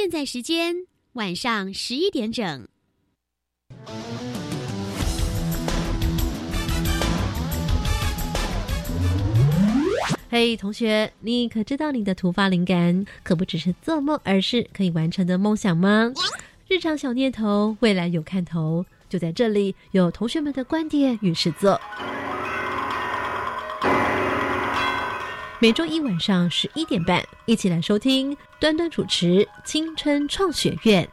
现在时间晚上十一点整。嘿，同学，你可知道你的突发灵感可不只是做梦，而是可以完成的梦想吗？日常小念头，未来有看头，就在这里有同学们的观点与实作。每周一晚上十一点半，一起来收听端端主持《青春创学院》。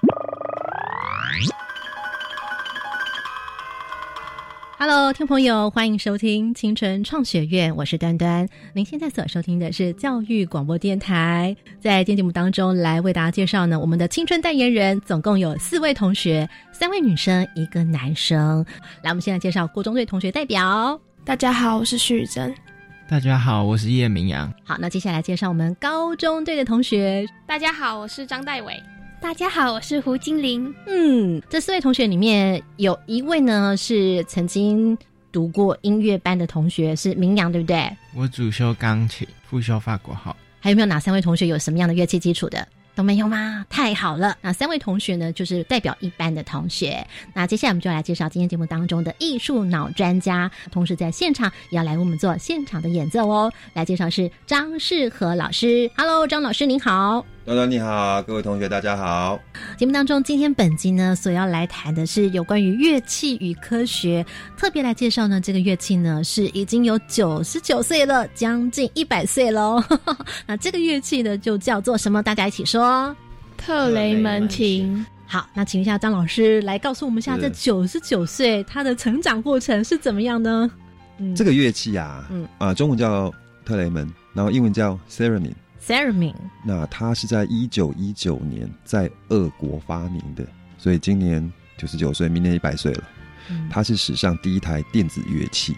Hello，听朋友，欢迎收听青春创学院，我是端端。您现在所收听的是教育广播电台。在今天节目当中，来为大家介绍呢，我们的青春代言人总共有四位同学，三位女生，一个男生。来，我们现在介绍国中队同学代表。大家好，我是徐宇珍。大家好，我是叶明阳。好，那接下来介绍我们高中队的同学。大家好，我是张代伟。大家好，我是胡金玲。嗯，这四位同学里面有一位呢是曾经读过音乐班的同学，是明阳，对不对？我主修钢琴，副修法国号。还有没有哪三位同学有什么样的乐器基础的？都没有吗？太好了！那三位同学呢，就是代表一班的同学。那接下来我们就来介绍今天节目当中的艺术脑专家，同时在现场也要来为我们做现场的演奏哦。来介绍是张世和老师。Hello，张老师您好。端端你好，各位同学大家好。节目当中，今天本集呢所要来谈的是有关于乐器与科学，特别来介绍呢这个乐器呢是已经有九十九岁了，将近一百岁喽。那这个乐器呢就叫做什么？大家一起说，特雷门琴。好，那请一下张老师来告诉我们一下，这九十九岁它的成长过程是怎么样呢？这个乐器啊，嗯啊，中文叫特雷门，然后英文叫 theremin。Theremin，那它是在一九一九年在俄国发明的，所以今年九十九岁，明年一百岁了。它是史上第一台电子乐器。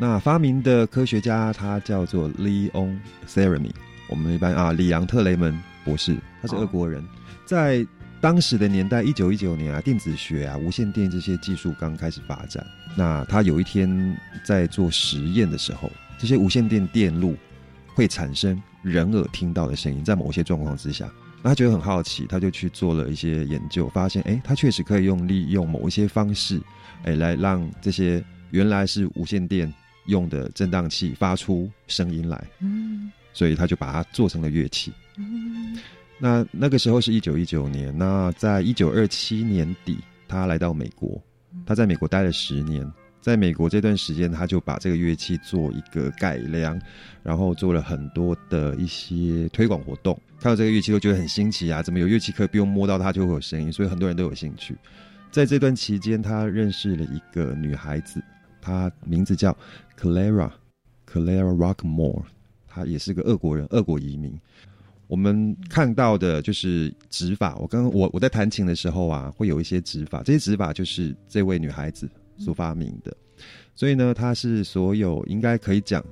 那发明的科学家他叫做 Leon Theremin，我们一般啊，里昂特雷门博士，他是俄国人。在当时的年代，一九一九年啊，电子学啊，无线电这些技术刚开始发展。那他有一天在做实验的时候，这些无线电电路会产生。人耳听到的声音，在某些状况之下，那他觉得很好奇，他就去做了一些研究，发现，哎，他确实可以用利用某一些方式，哎，来让这些原来是无线电用的振荡器发出声音来。嗯，所以他就把它做成了乐器。嗯，那那个时候是一九一九年，那在一九二七年底，他来到美国，他在美国待了十年。在美国这段时间，他就把这个乐器做一个改良，然后做了很多的一些推广活动。看到这个乐器都觉得很新奇啊，怎么有乐器可以不用摸到它就会有声音？所以很多人都有兴趣。在这段期间，他认识了一个女孩子，她名字叫 Clara，Clara Rockmore，她也是个俄国人，俄国移民。我们看到的就是指法。我刚刚我我在弹琴的时候啊，会有一些指法，这些指法就是这位女孩子。所发明的，所以呢，它是所有应该可以讲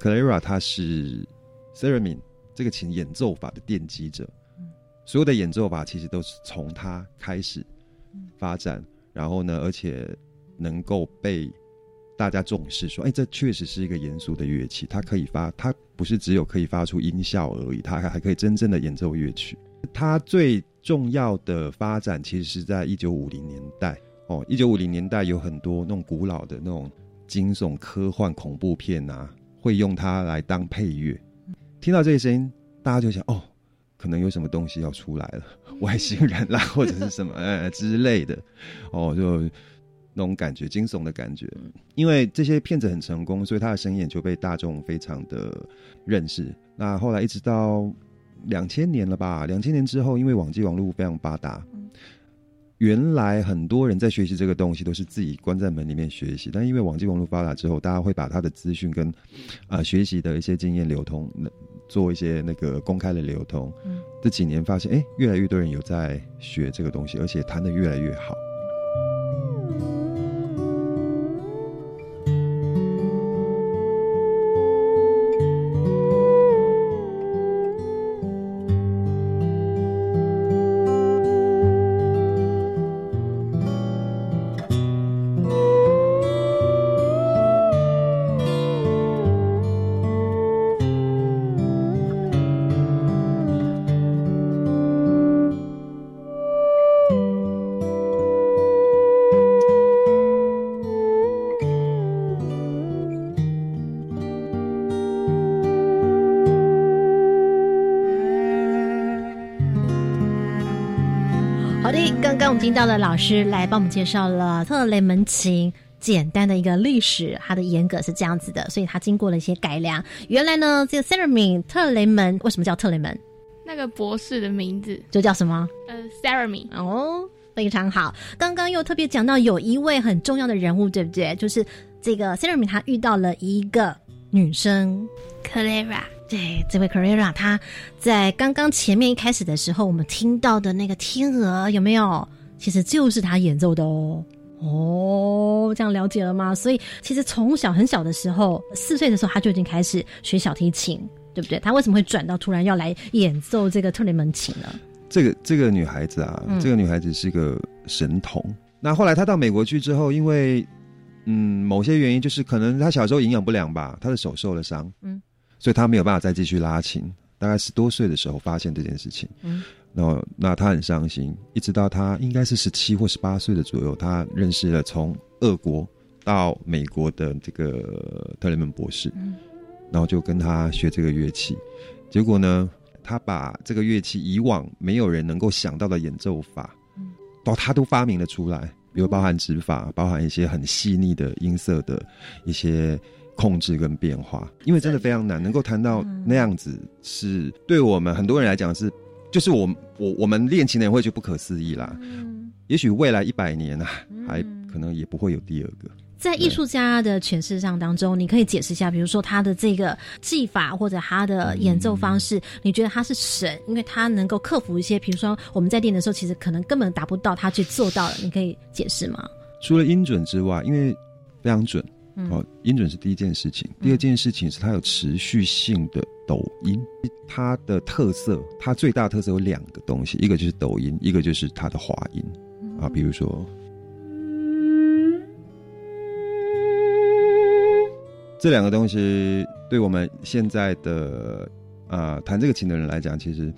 ，Clara 它是 Theremin 这个琴演奏法的奠基者，所有的演奏法其实都是从它开始发展，然后呢，而且能够被大家重视，说，哎，这确实是一个严肃的乐器，它可以发，它不是只有可以发出音效而已，它还可以真正的演奏乐曲。它最重要的发展其实是在一九五零年代。哦，一九五零年代有很多那种古老的那种惊悚、科幻、恐怖片啊，会用它来当配乐。听到这些声音，大家就想哦，可能有什么东西要出来了，外星人啦，或者是什么呃 之类的。哦，就那种感觉，惊悚的感觉。因为这些片子很成功，所以他的声音就被大众非常的认识。那后来一直到两千年了吧？两千年之后，因为网际网络非常发达。原来很多人在学习这个东西都是自己关在门里面学习，但因为网际网络发达之后，大家会把他的资讯跟啊学习的一些经验流通，做一些那个公开的流通。这几年发现，哎，越来越多人有在学这个东西，而且谈的越来越。好们听到的老师来帮我们介绍了特雷门琴简单的一个历史，它的严格是这样子的，所以它经过了一些改良。原来呢，这个 e i 特雷门为什么叫特雷门？那个博士的名字就叫什么？呃 e i 哦，非常好。刚刚又特别讲到有一位很重要的人物，对不对？就是这个 e i 他遇到了一个女生 Clara。对，这位 Clara，她在刚刚前面一开始的时候，我们听到的那个天鹅有没有？其实就是他演奏的哦。哦，这样了解了吗？所以其实从小很小的时候，四岁的时候，他就已经开始学小提琴，对不对？他为什么会转到突然要来演奏这个特雷门琴呢？这个这个女孩子啊，这个女孩子是个神童。那后来她到美国去之后，因为嗯某些原因，就是可能她小时候营养不良吧，她的手受了伤，嗯。所以她没有办法再继续拉琴，大概十多岁的时候发现这件事情，嗯，然后那他很伤心，一直到他应该是十七或十八岁的左右，他认识了从俄国到美国的这个特雷门博士，嗯，然后就跟他学这个乐器，结果呢，他把这个乐器以往没有人能够想到的演奏法，嗯，到他都发明了出来，比如包含指法，包含一些很细腻的音色的一些。控制跟变化，因为真的非常难，能够弹到那样子，是对我们很多人来讲是，就是我我我们练琴的人会觉得不可思议啦。嗯，也许未来一百年啊，还可能也不会有第二个。在艺术家的诠释上当中，你可以解释一下，比如说他的这个技法或者他的演奏方式，你觉得他是神，因为他能够克服一些，比如说我们在练的时候，其实可能根本达不到，他去做到了，你可以解释吗？除了音准之外，因为非常准。哦，音准是第一件事情，第二件事情是它有持续性的抖音。它的特色，它最大特色有两个东西，一个就是抖音，一个就是它的滑音。啊，比如说，这两个东西对我们现在的啊弹这个琴的人来讲，其实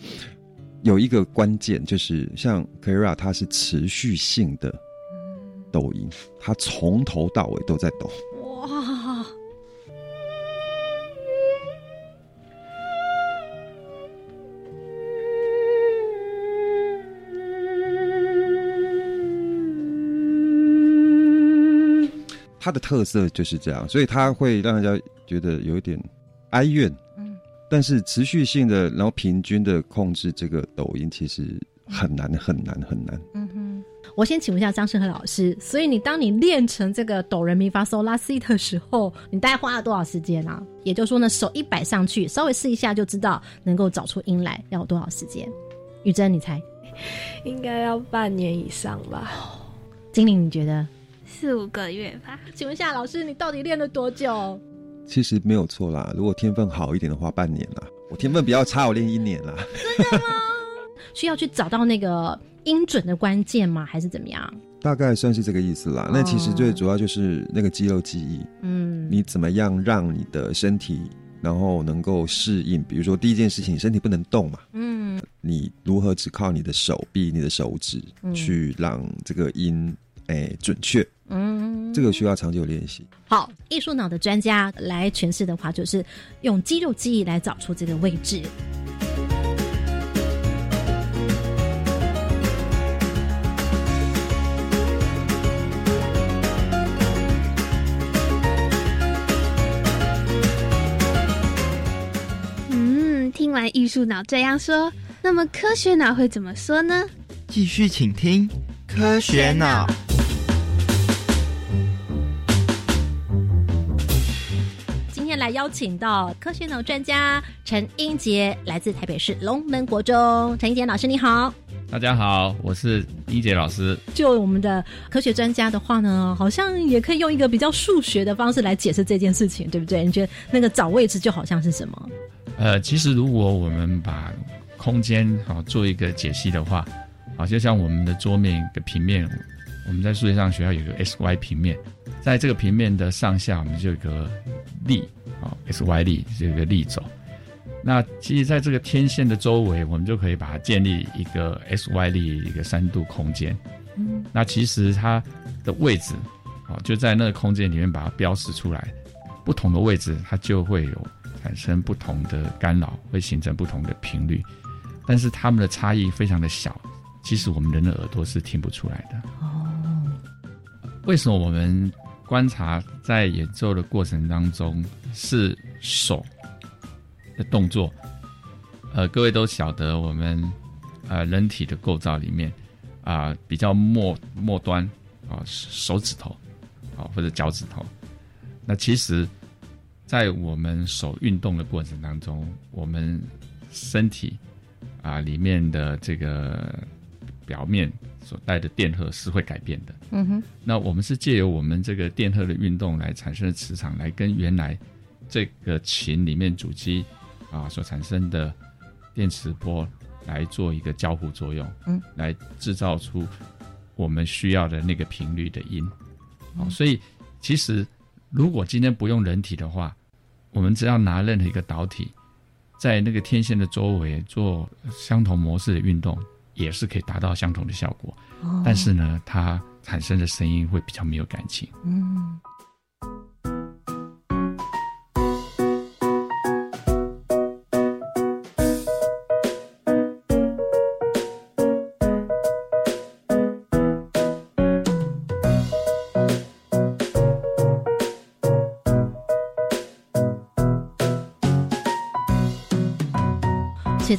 有一个关键，就是像 Kara，它是持续性的抖音，它从头到尾都在抖。它的特色就是这样，所以它会让人家觉得有一点哀怨。嗯，但是持续性的，然后平均的控制这个抖音，其实很难很难很难。嗯，我先请问一下张世和老师，所以你当你练成这个哆人咪发嗦拉西的时候，你大概花了多少时间啊？也就是说呢，手一摆上去，稍微试一下就知道能够找出音来，要多少时间？玉珍，你猜？应该要半年以上吧？精灵，你觉得？四五个月吧。请问一下老师，你到底练了多久？其实没有错啦，如果天分好一点的话，半年啦。我天分比较差，我练一年啦。真的吗？需要去找到那个音准的关键吗？还是怎么样？大概算是这个意思啦。那其实最主要就是那个肌肉记忆。嗯，你怎么样让你的身体，然后能够适应？比如说第一件事情，身体不能动嘛。嗯，你如何只靠你的手臂、你的手指去让这个音哎准确？嗯，这个需要长久练习。好，艺术脑的专家来诠释的话，就是用肌肉记忆来找出这个位置。听完艺术脑这样说，那么科学脑会怎么说呢？继续请听科学脑。来邀请到科学脑专家陈英杰，来自台北市龙门国中。陈英杰老师，你好！大家好，我是英杰老师。就我们的科学专家的话呢，好像也可以用一个比较数学的方式来解释这件事情，对不对？你觉得那个找位置就好像是什么？呃，其实如果我们把空间好做一个解析的话，啊，就像我们的桌面一个平面，我们在数学上学校有个 x y 平面，在这个平面的上下，我们就有个力。啊，x y 力这个力轴，那其实在这个天线的周围，我们就可以把它建立一个 x y 力一个三度空间。嗯，那其实它的位置，啊，就在那个空间里面把它标识出来，不同的位置它就会有产生不同的干扰，会形成不同的频率，但是它们的差异非常的小，其实我们人的耳朵是听不出来的。哦，为什么我们观察在演奏的过程当中是手的动作？呃，各位都晓得我们呃人体的构造里面啊、比较末末端啊、手指头啊、或者脚趾头。那其实，在我们手运动的过程当中，我们身体啊、里面的这个表面所带的电荷是会改变的。嗯哼，那我们是借由我们这个电荷的运动来产生的磁场，来跟原来这个琴里面主机啊所产生的电磁波来做一个交互作用，嗯，来制造出我们需要的那个频率的音。好、所以其实如果今天不用人体的话，我们只要拿任何一个导体，在那个天线的周围做相同模式的运动，也是可以达到相同的效果。哦但是呢，它产生的声音会比较没有感情。嗯。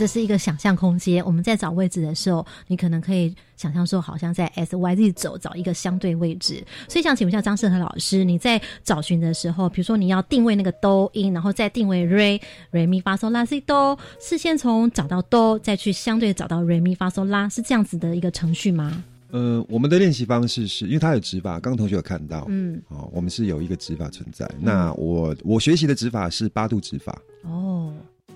是一个想象空间。我们在找位置的时候，你可能可以想象说，好像在 S Y Z 走，找一个相对位置。所以想请问一下张世和老师，你在找寻的时候，比如说你要定位那个哆音，然后再定位 re re mi fa sol la si do，是先从找到哆，再去相对找到 re mi fa sol la，是这样子的一个程序吗？呃，我们的练习方式是因为它有指法，刚刚同学有看到，嗯，哦，我们是有一个指法存在。那我我学习的指法是八度指法，哦，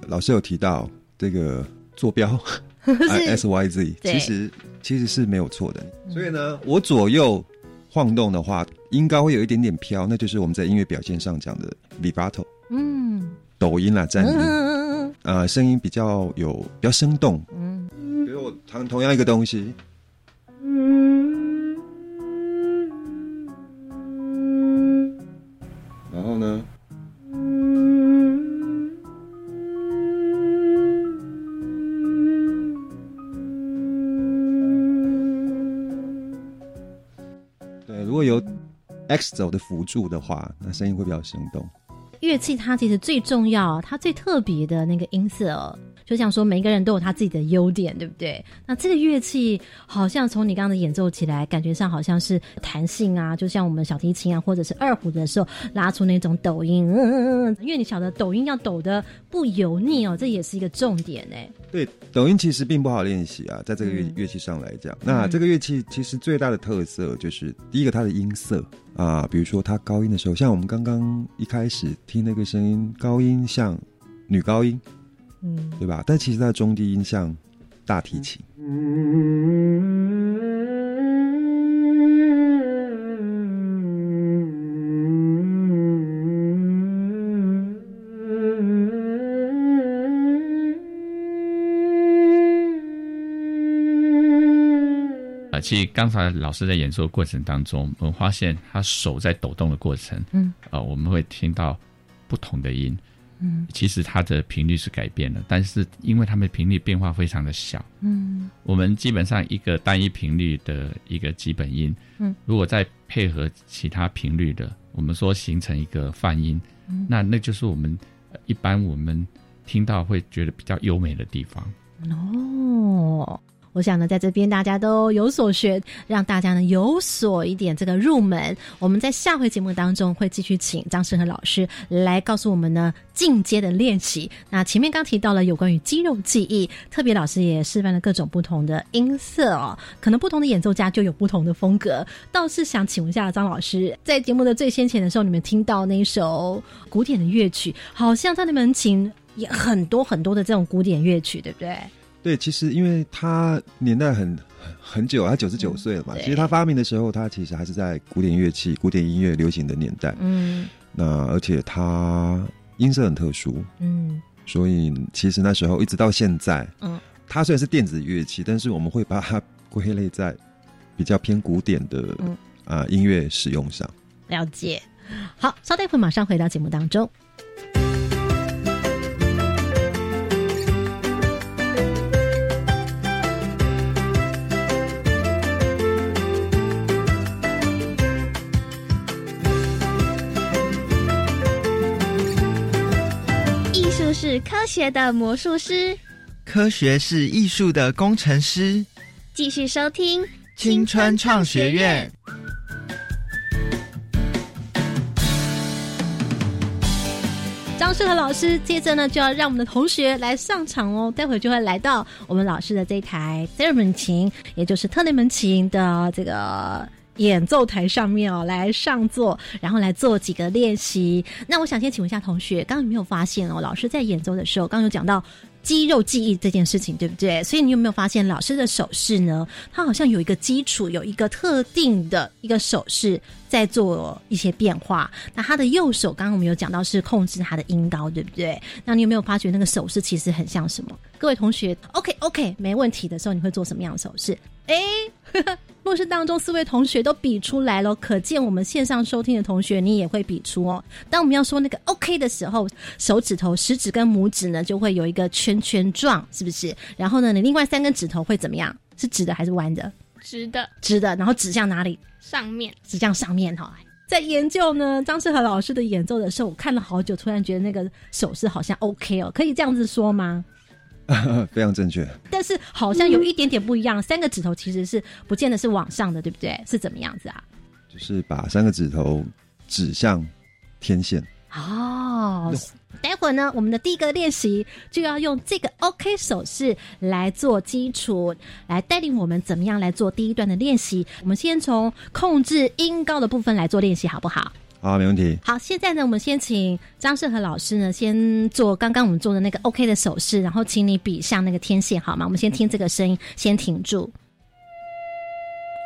老师有提到这个坐标 啊 S Y Z，其实其实是没有错的。所以呢，我左右晃动的话，应该会有一点点飘，那就是我们在音乐表现上讲的 vibrato 嗯。抖音啦，颤音，嗯。呃，声音比较有比较生动。嗯。比如我弹同样一个东西，X 轴的辅助的话，那声音会比较生动。乐器它其实最重要，它最特别的那个音色哦，就像说每一个人都有他自己的优点，对不对？那这个乐器好像从你刚刚的演奏起来，感觉上好像是弹性啊，就像我们小提琴啊，或者是二胡的时候拉出那种抖音，嗯嗯嗯，因为你晓得抖音要抖的不油腻哦，这也是一个重点哎。对，抖音其实并不好练习啊，在这个乐、嗯乐器上来讲，那这个乐器其实最大的特色就是第一个它的音色啊，比如说他高音的时候，像我们刚刚一开始听那个声音，高音像女高音，嗯对吧？但其实它的中低音像大提琴。啊，其实刚才老师在演奏的过程当中，我们发现他手在抖动的过程，嗯，啊，我们会听到不同的音，嗯。其实它的频率是改变了，但是因为它们频率变化非常的小，嗯。我们基本上一个单一频率的一个基本音，嗯，如果再配合其他频率的，我们说形成一个泛音，嗯。那那就是我们呃一般我们听到会觉得比较优美的地方。哦。我想呢，在这边大家都有所学，让大家呢有所一点这个入门。我们在下回节目当中会继续请张世和老师来告诉我们呢进阶的练习。那前面刚提到了有关于肌肉记忆，特别老师也示范了各种不同的音色哦，可能不同的演奏家就有不同的风格。倒是想请问一下张老师，在节目的最先前的时候，你们听到那一首古典的乐曲，好像在那门琴也很多很多的这种古典乐曲，对不对？对，其实因为他年代很很很久，他九十九岁了嘛。对其实他发明的时候，他其实还是在古典乐器、古典音乐流行的年代。嗯那而且他音色很特殊，嗯所以其实那时候一直到现在，嗯，它虽然是电子乐器，但是我们会把它归类在比较偏古典的嗯啊、音乐使用上。了解。好，稍待一会儿马上回到节目当中。是科学的魔术师，科学是艺术的工程师。继续收听青春创学院。张世和老师接着呢，就要让我们的同学来上场哦。待会就会来到我们老师的这一台 t h e r m o n 琴，也就是特雷门琴的这个演奏台上面哦，来上座，然后来做几个练习。那我想先请问一下同学，刚刚有没有发现哦？老师在演奏的时候，刚刚有讲到。肌肉记忆这件事情，对不对？所以你有没有发现，老师的手势呢？他好像有一个基础，有一个特定的一个手势在做一些变化。那他的右手，刚刚我们有讲到是控制他的音高，对不对？那你有没有发觉那个手势其实很像什么？各位同学，OK OK，没问题的时候，你会做什么样的手势？哎。录室当中四位同学都比出来了，可见我们线上收听的同学你也会比出哦。当我们要说那个 OK 的时候，手指头食指跟拇指呢就会有一个圈圈状，是不是？然后呢，你另外三根指头会怎么样？是直的还是弯的？直的，直的。然后指向哪里？上面，指向上面哈。在研究呢张世和老师的演奏的时候，我看了好久，突然觉得那个手势好像 OK 哦，可以这样子说吗？非常正确，但是好像有一点点不一样。三个指头其实是不见得是往上的，对不对？是怎么样子啊？就是把三个指头指向天线。哦，待会儿呢，我们的第一个练习就要用这个 OK 手势来做基础，来带领我们怎么样来做第一段的练习。我们先从控制音高的部分来做练习，好不好？好，没问题。好，现在呢，我们先请张世和老师呢，先做刚刚我们做的那个 OK 的手势，然后请你比向那个天线，好吗？我们先听这个声音，先停住。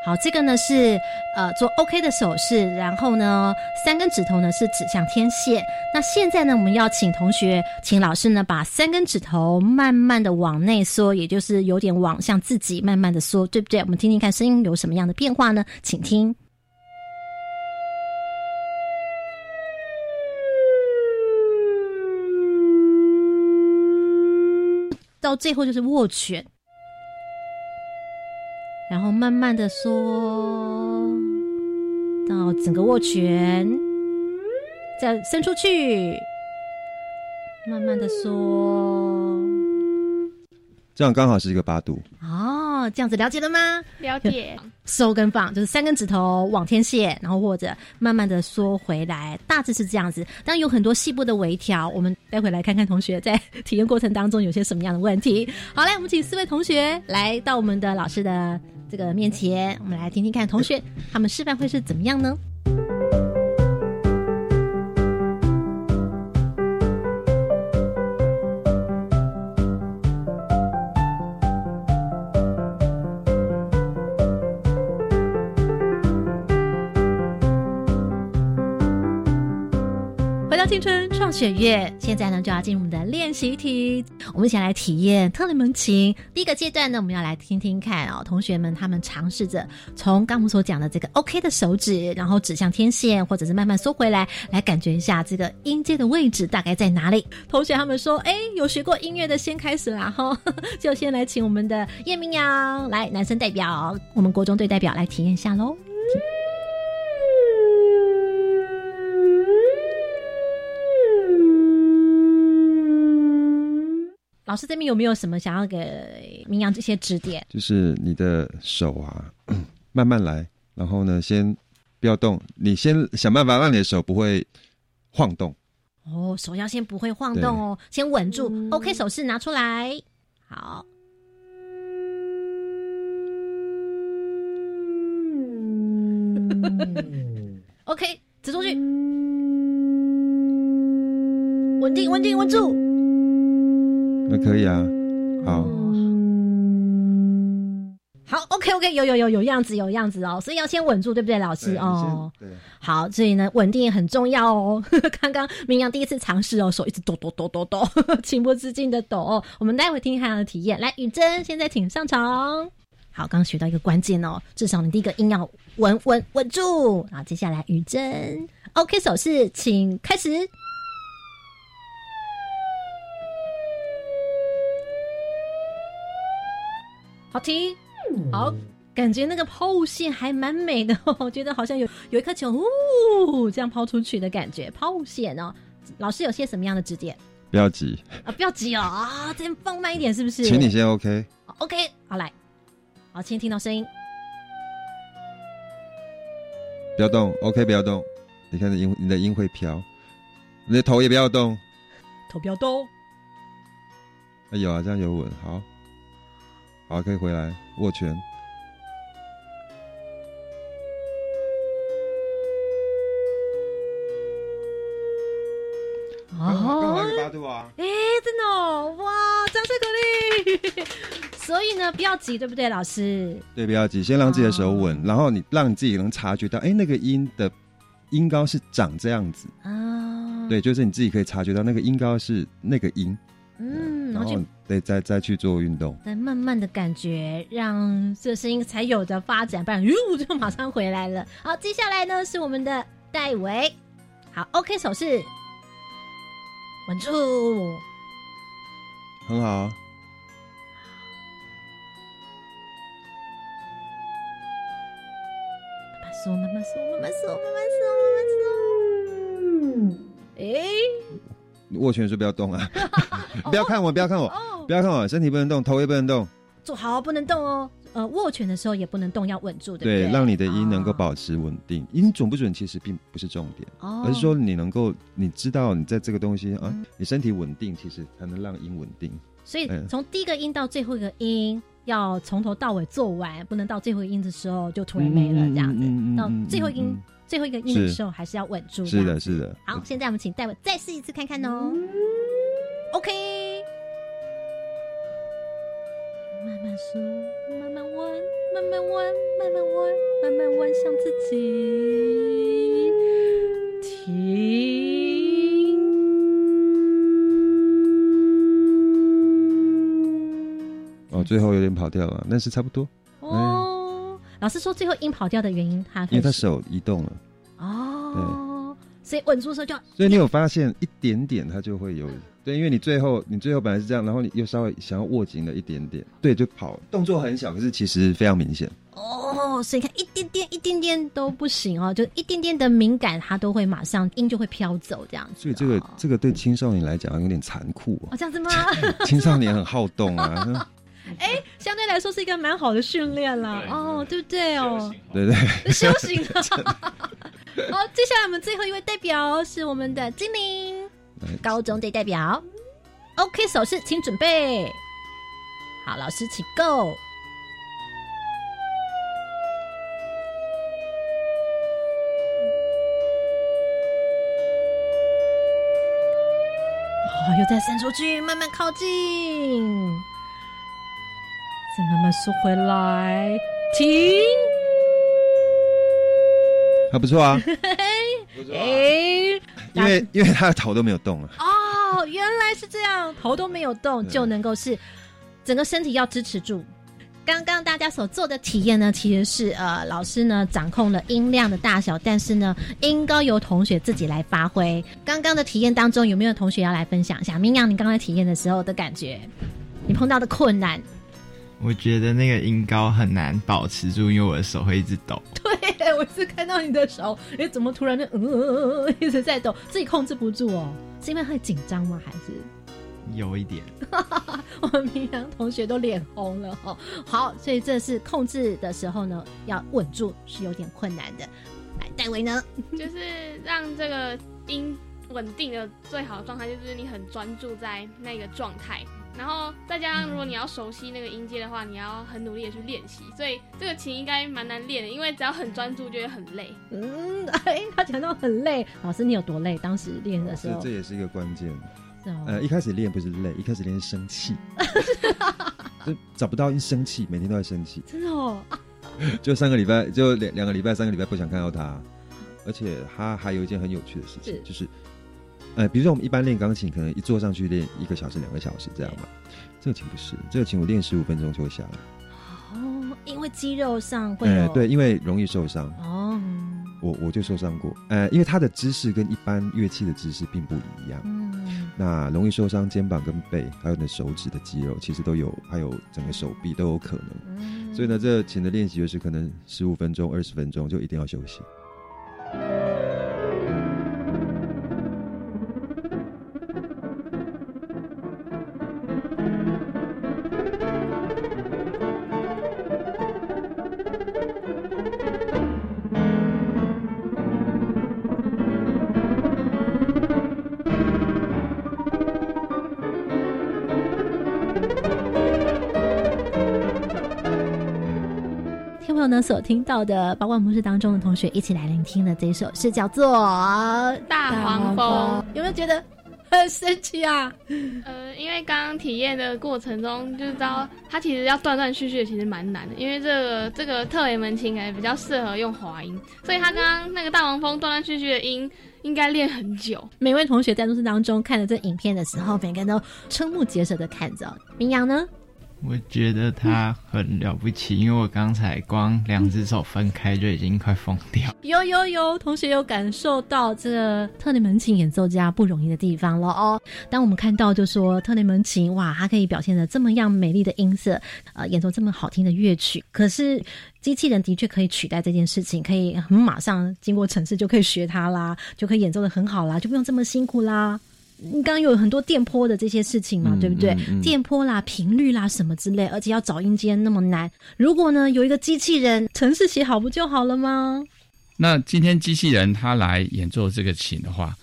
好，这个呢是呃做 OK 的手势，然后呢三根指头呢是指向天线。那现在呢，我们要请同学，请老师呢把三根指头慢慢的往内缩，也就是有点往向自己慢慢的缩，对不对？我们听听看声音有什么样的变化呢？请听。到最后就是握拳，然后慢慢的缩到整个握拳，再伸出去，慢慢的缩，这样刚好是一个八度。哦，这样子了解了吗？了解。收跟放就是三根指头往天线，然后或者慢慢的缩回来，大致是这样子。当然有很多细部的微调，我们待会来看看同学在体验过程当中有些什么样的问题。好，来我们请四位同学来到我们的老师的这个面前，我们来听听看同学他们示范会是怎么样呢？青春创学院，现在呢就要进入我们的练习题，我们一起来体验特雷门琴。第一个阶段呢，我们要来听听看哦，同学们他们尝试着从刚我们所讲的这个 OK 的手指，然后指向天线，或者是慢慢缩回来，来感觉一下这个音阶的位置大概在哪里。同学他们说，哎，有学过音乐的先开始啦，哈，就先来请我们的叶明阳来，男生代表，我们国中队代表来体验一下喽。老师这边有没有什么想要给明阳这些指点？就是你的手啊，慢慢来，然后呢，先不要动，你先想办法让你的手不会晃动。哦，手要先不会晃动哦，先稳住。OK，手势拿出来，好。OK，指出去，稳定，稳定，稳住。那可以啊，好，好，OK OK，有有有有样子有样子哦，所以要先稳住，对不对，老师哦？对，好，所以呢，稳定很重要哦。刚刚明阳第一次尝试哦，手一直抖抖抖抖抖，情不自禁的抖哦。我们待会听听他的体验。来，雨珍，现在请上场。好，刚刚学到一个关键哦，至少你第一个音要稳稳稳住。好，接下来雨珍，OK 手势，请开始。好听，好，感觉那个抛物线还蛮美的，我觉得好像有 有一颗球，呜，这样抛出去的感觉，抛物线哦。老师有些什么样的指点？不要急，啊，不要急哦啊，这边放慢一点，是不是？请你先 OK。好 OK，好来，好，先听到声音，不要动，OK，不要动。你看你，音你的音会飘，你的头也不要动。头不要动。哎有啊，这样有稳，好，好，可以回来握拳。哦，刚好一个八度啊！哎，真的哦，哇，掌声鼓励。所以呢，不要急，对不对，老师？对，不要急，先让自己的手稳，然后你让你自己能察觉到，哎，那个音的音高是长这样子啊。对，就是你自己可以察觉到那个音高是那个音。嗯，然后对，再再去做运动，再慢慢的感觉，让这声音才有的发展，不然哟就马上回来了。好，接下来呢是我们的戴维，好，OK 手势，稳住，很好。慢慢说，慢慢说，慢慢说，慢慢说，慢慢说。哎，握拳的时候不要动啊！不要看我，不要看我，不要看我，身体不能动，头也不能动。坐好，不能动哦。呃，握拳的时候也不能动，要稳住，对不对？对，让你的音能够保持稳定。音准不准其实并不是重点，而是说你能够，你知道你在这个东西啊，你身体稳定，其实才能让音稳定。所以从第一个音到最后一个音，要从头到尾做完，不能到最后一个音的时候就突然没了这样子。到最后音最后一个音的时候，还是要稳住。是的，是的。好，现在我们请戴维再试一次看看哦。OK。慢慢说，慢慢弯，慢慢弯，慢慢弯，慢慢弯向自己。停。哦，最后有点跑调了，但是差不多。哦，老师说最后音跑掉的原因，他因为他手移动了。哦，所以稳住的时候就。所以你有发现一点点，它就会有。对，因为你最后你最后本来是这样，然后你又稍微想要握紧了一点点，对，就跑，动作很小，可是其实非常明显。哦，所以看一点点一点点都不行哦，就一点点的敏感，它都会马上音就会飘走这样子。所以这个这个对青少年来讲有点残酷哦。这样子吗？青少年很好动啊。哎，相对来说是一个蛮好的训练啦。哦，对不对哦？对对，修行了。好，接下来我们最后一位代表是我们的精灵。高中队代表，OK，手势，请准备。好，老师，请 Go。哦，又再伸出去，慢慢靠近，再慢慢缩回来，停。还不错啊。哎。因为因为他的头都没有动啊！哦，原来是这样，头都没有动就能够是整个身体要支持住。刚刚大家所做的体验呢，其实是呃老师呢掌控了音量的大小，但是呢音高由同学自己来发挥。刚刚的体验当中有没有同学要来分享一下？明阳，你刚才体验的时候的感觉，你碰到的困难？我觉得那个音高很难保持住，因为我的手会一直抖。对，我是看到你的手，哎，怎么突然就嗯呃 一直在抖，自己控制不住哦？是因为很紧张吗？还是有一点？我们明阳同学都脸红了哦。好，所以这是控制的时候呢，要稳住是有点困难的。来，戴维呢，就是让这个音稳定的最好的状态，就是你很专注在那个状态。然后再加上，如果你要熟悉那个音阶的话，你要很努力的去练习，所以这个琴应该蛮难练的，因为只要很专注就会很累。嗯，哎，他讲到很累，老师你有多累？当时练的时候，这也是一个关键。呃，一开始练不是累，一开始练是生气，就找不到一生气，每天都在生气。真的哦，就三个礼拜，就两两个礼拜，三个礼拜不想看到他，而且他还有一件很有趣的事情，就是。呃，比如说我们一般练钢琴，可能一坐上去练一个小时、两个小时这样嘛。这个琴不是，这个琴我练十五分钟就会下来。哦，因为肌肉上会。呃，对，因为容易受伤。哦。我我就受伤过。呃，因为它的姿势跟一般乐器的姿势并不一样。嗯。那容易受伤肩膀跟背，还有你的手指的肌肉，其实都有，还有整个手臂都有可能。嗯。所以呢，这琴的练习就是可能十五分钟、二十分钟就一定要休息。所听到的，包括模式当中的同学一起来聆听的这一首是叫做《大黄蜂》，有没有觉得很神奇啊？呃，因为刚刚体验的过程中就知道，它其实要断断续续的，其实蛮难的。因为这个这个特雷门琴哎比较适合用滑音，所以他刚刚那个大黄蜂断断续续的音应该练很久。每位同学在录制当中看了这影片的时候，每个人都瞠目结舌的看着。明阳呢？我觉得他很了不起，因为我刚才光两只手分开就已经快疯掉。有有有，同学有感受到这特雷门琴演奏家不容易的地方了哦。当我们看到就说特雷门琴哇，它可以表现的这么样美丽的音色，呃，演奏这么好听的乐曲，可是机器人的确可以取代这件事情，可以很马上经过程式就可以学它啦，就可以演奏的很好啦，就不用这么辛苦啦。你刚刚有很多电波的这些事情嘛，对不对？电波啦、频率啦什么之类，而且要找音阶那么难。如果呢有一个机器人程式写好不就好了吗？那今天机器人他来演奏这个琴的话，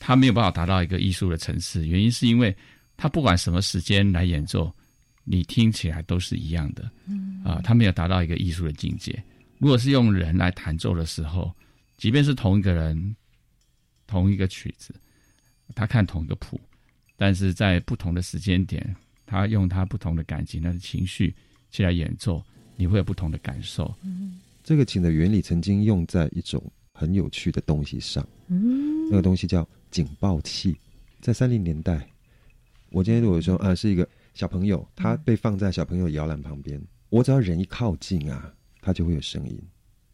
他没有办法达到一个艺术的层次，原因是因为他不管什么时间来演奏，你听起来都是一样的。嗯啊，他没有达到一个艺术的境界。如果是用人来弹奏的时候，即便是同一个人，同一个曲子。他看同一个谱，但是在不同的时间点，他用他不同的感情、他的情绪去来演奏，你会有不同的感受。嗯，这个琴的原理曾经用在一种很有趣的东西上。嗯，那个东西叫警报器。在三零年代，我今天如果说啊，是一个小朋友，他被放在小朋友摇篮旁边，我只要人一靠近啊，他就会有声音。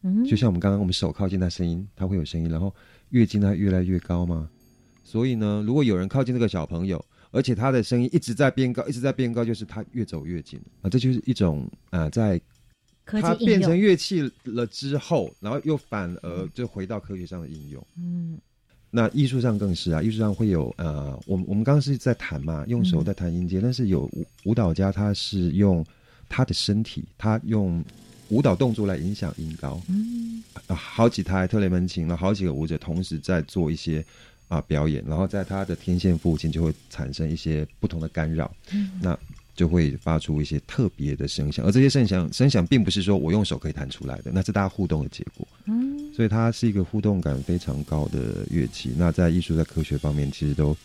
嗯，就像我们刚刚我们手靠近他声音，他会有声音，然后越近它越来越高吗？所以呢，如果有人靠近这个小朋友，而且他的声音一直在变高，一直在变高，就是他越走越近啊，这就是一种啊，在它变成乐器了之后，然后又反而就回到科学上的应用。嗯，那艺术上更是啊，艺术上会有呃，我们我们刚刚是在弹嘛，用手在弹音阶，但是有舞舞蹈家他是用他的身体，他用舞蹈动作来影响音高。嗯，啊，好几台特雷门琴了，好几个舞者同时在做一些。啊，表演，然后在它的天线附近就会产生一些不同的干扰，嗯，那就会发出一些特别的声响，而这些声响声响并不是说我用手可以弹出来的，那是大家互动的结果，嗯，所以它是一个互动感非常高的乐器。那在艺术、在科学方面，其实都。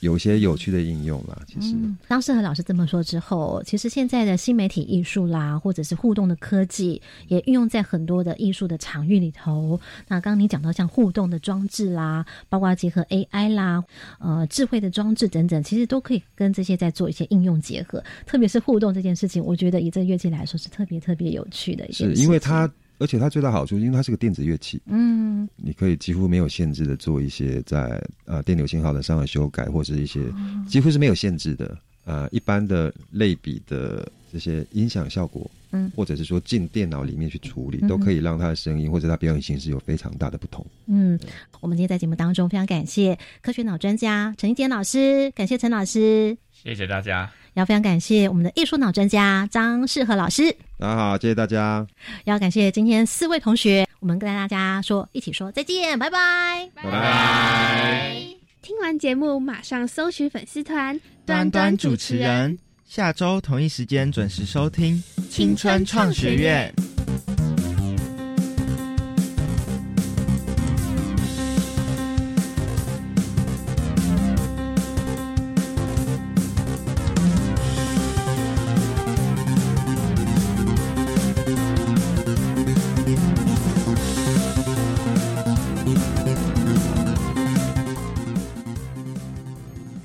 有些有趣的应用啦，其实。当时和老师这么说之后，其实现在的新媒体艺术啦，或者是互动的科技，也运用在很多的艺术的场域里头。那刚刚你讲到像互动的装置啦，包括结合 AI 啦，呃，智慧的装置等等，其实都可以跟这些在做一些应用结合。特别是互动这件事情，我觉得以这乐器来说是特别特别有趣的一件事是因为它。而且它最大好处，因为它是个电子乐器，嗯，你可以几乎没有限制的做一些在呃电流信号的上的修改，或是一些几乎是没有限制的。呃，一般的类比的这些音响效果，嗯，或者是说进电脑里面去处理，都可以让它的声音或者它表演形式有非常大的不同。嗯，我们今天在节目当中非常感谢科学脑专家陈一坚老师，感谢陈老师，谢谢大家。要非常感谢我们的艺术脑专家张世和老师，大家好，谢谢大家。要感谢今天四位同学，我们跟大家说，一起说再见，拜拜，拜拜。听完节目，马上搜寻粉丝团端端主持人，下周同一时间准时收听青春创学院。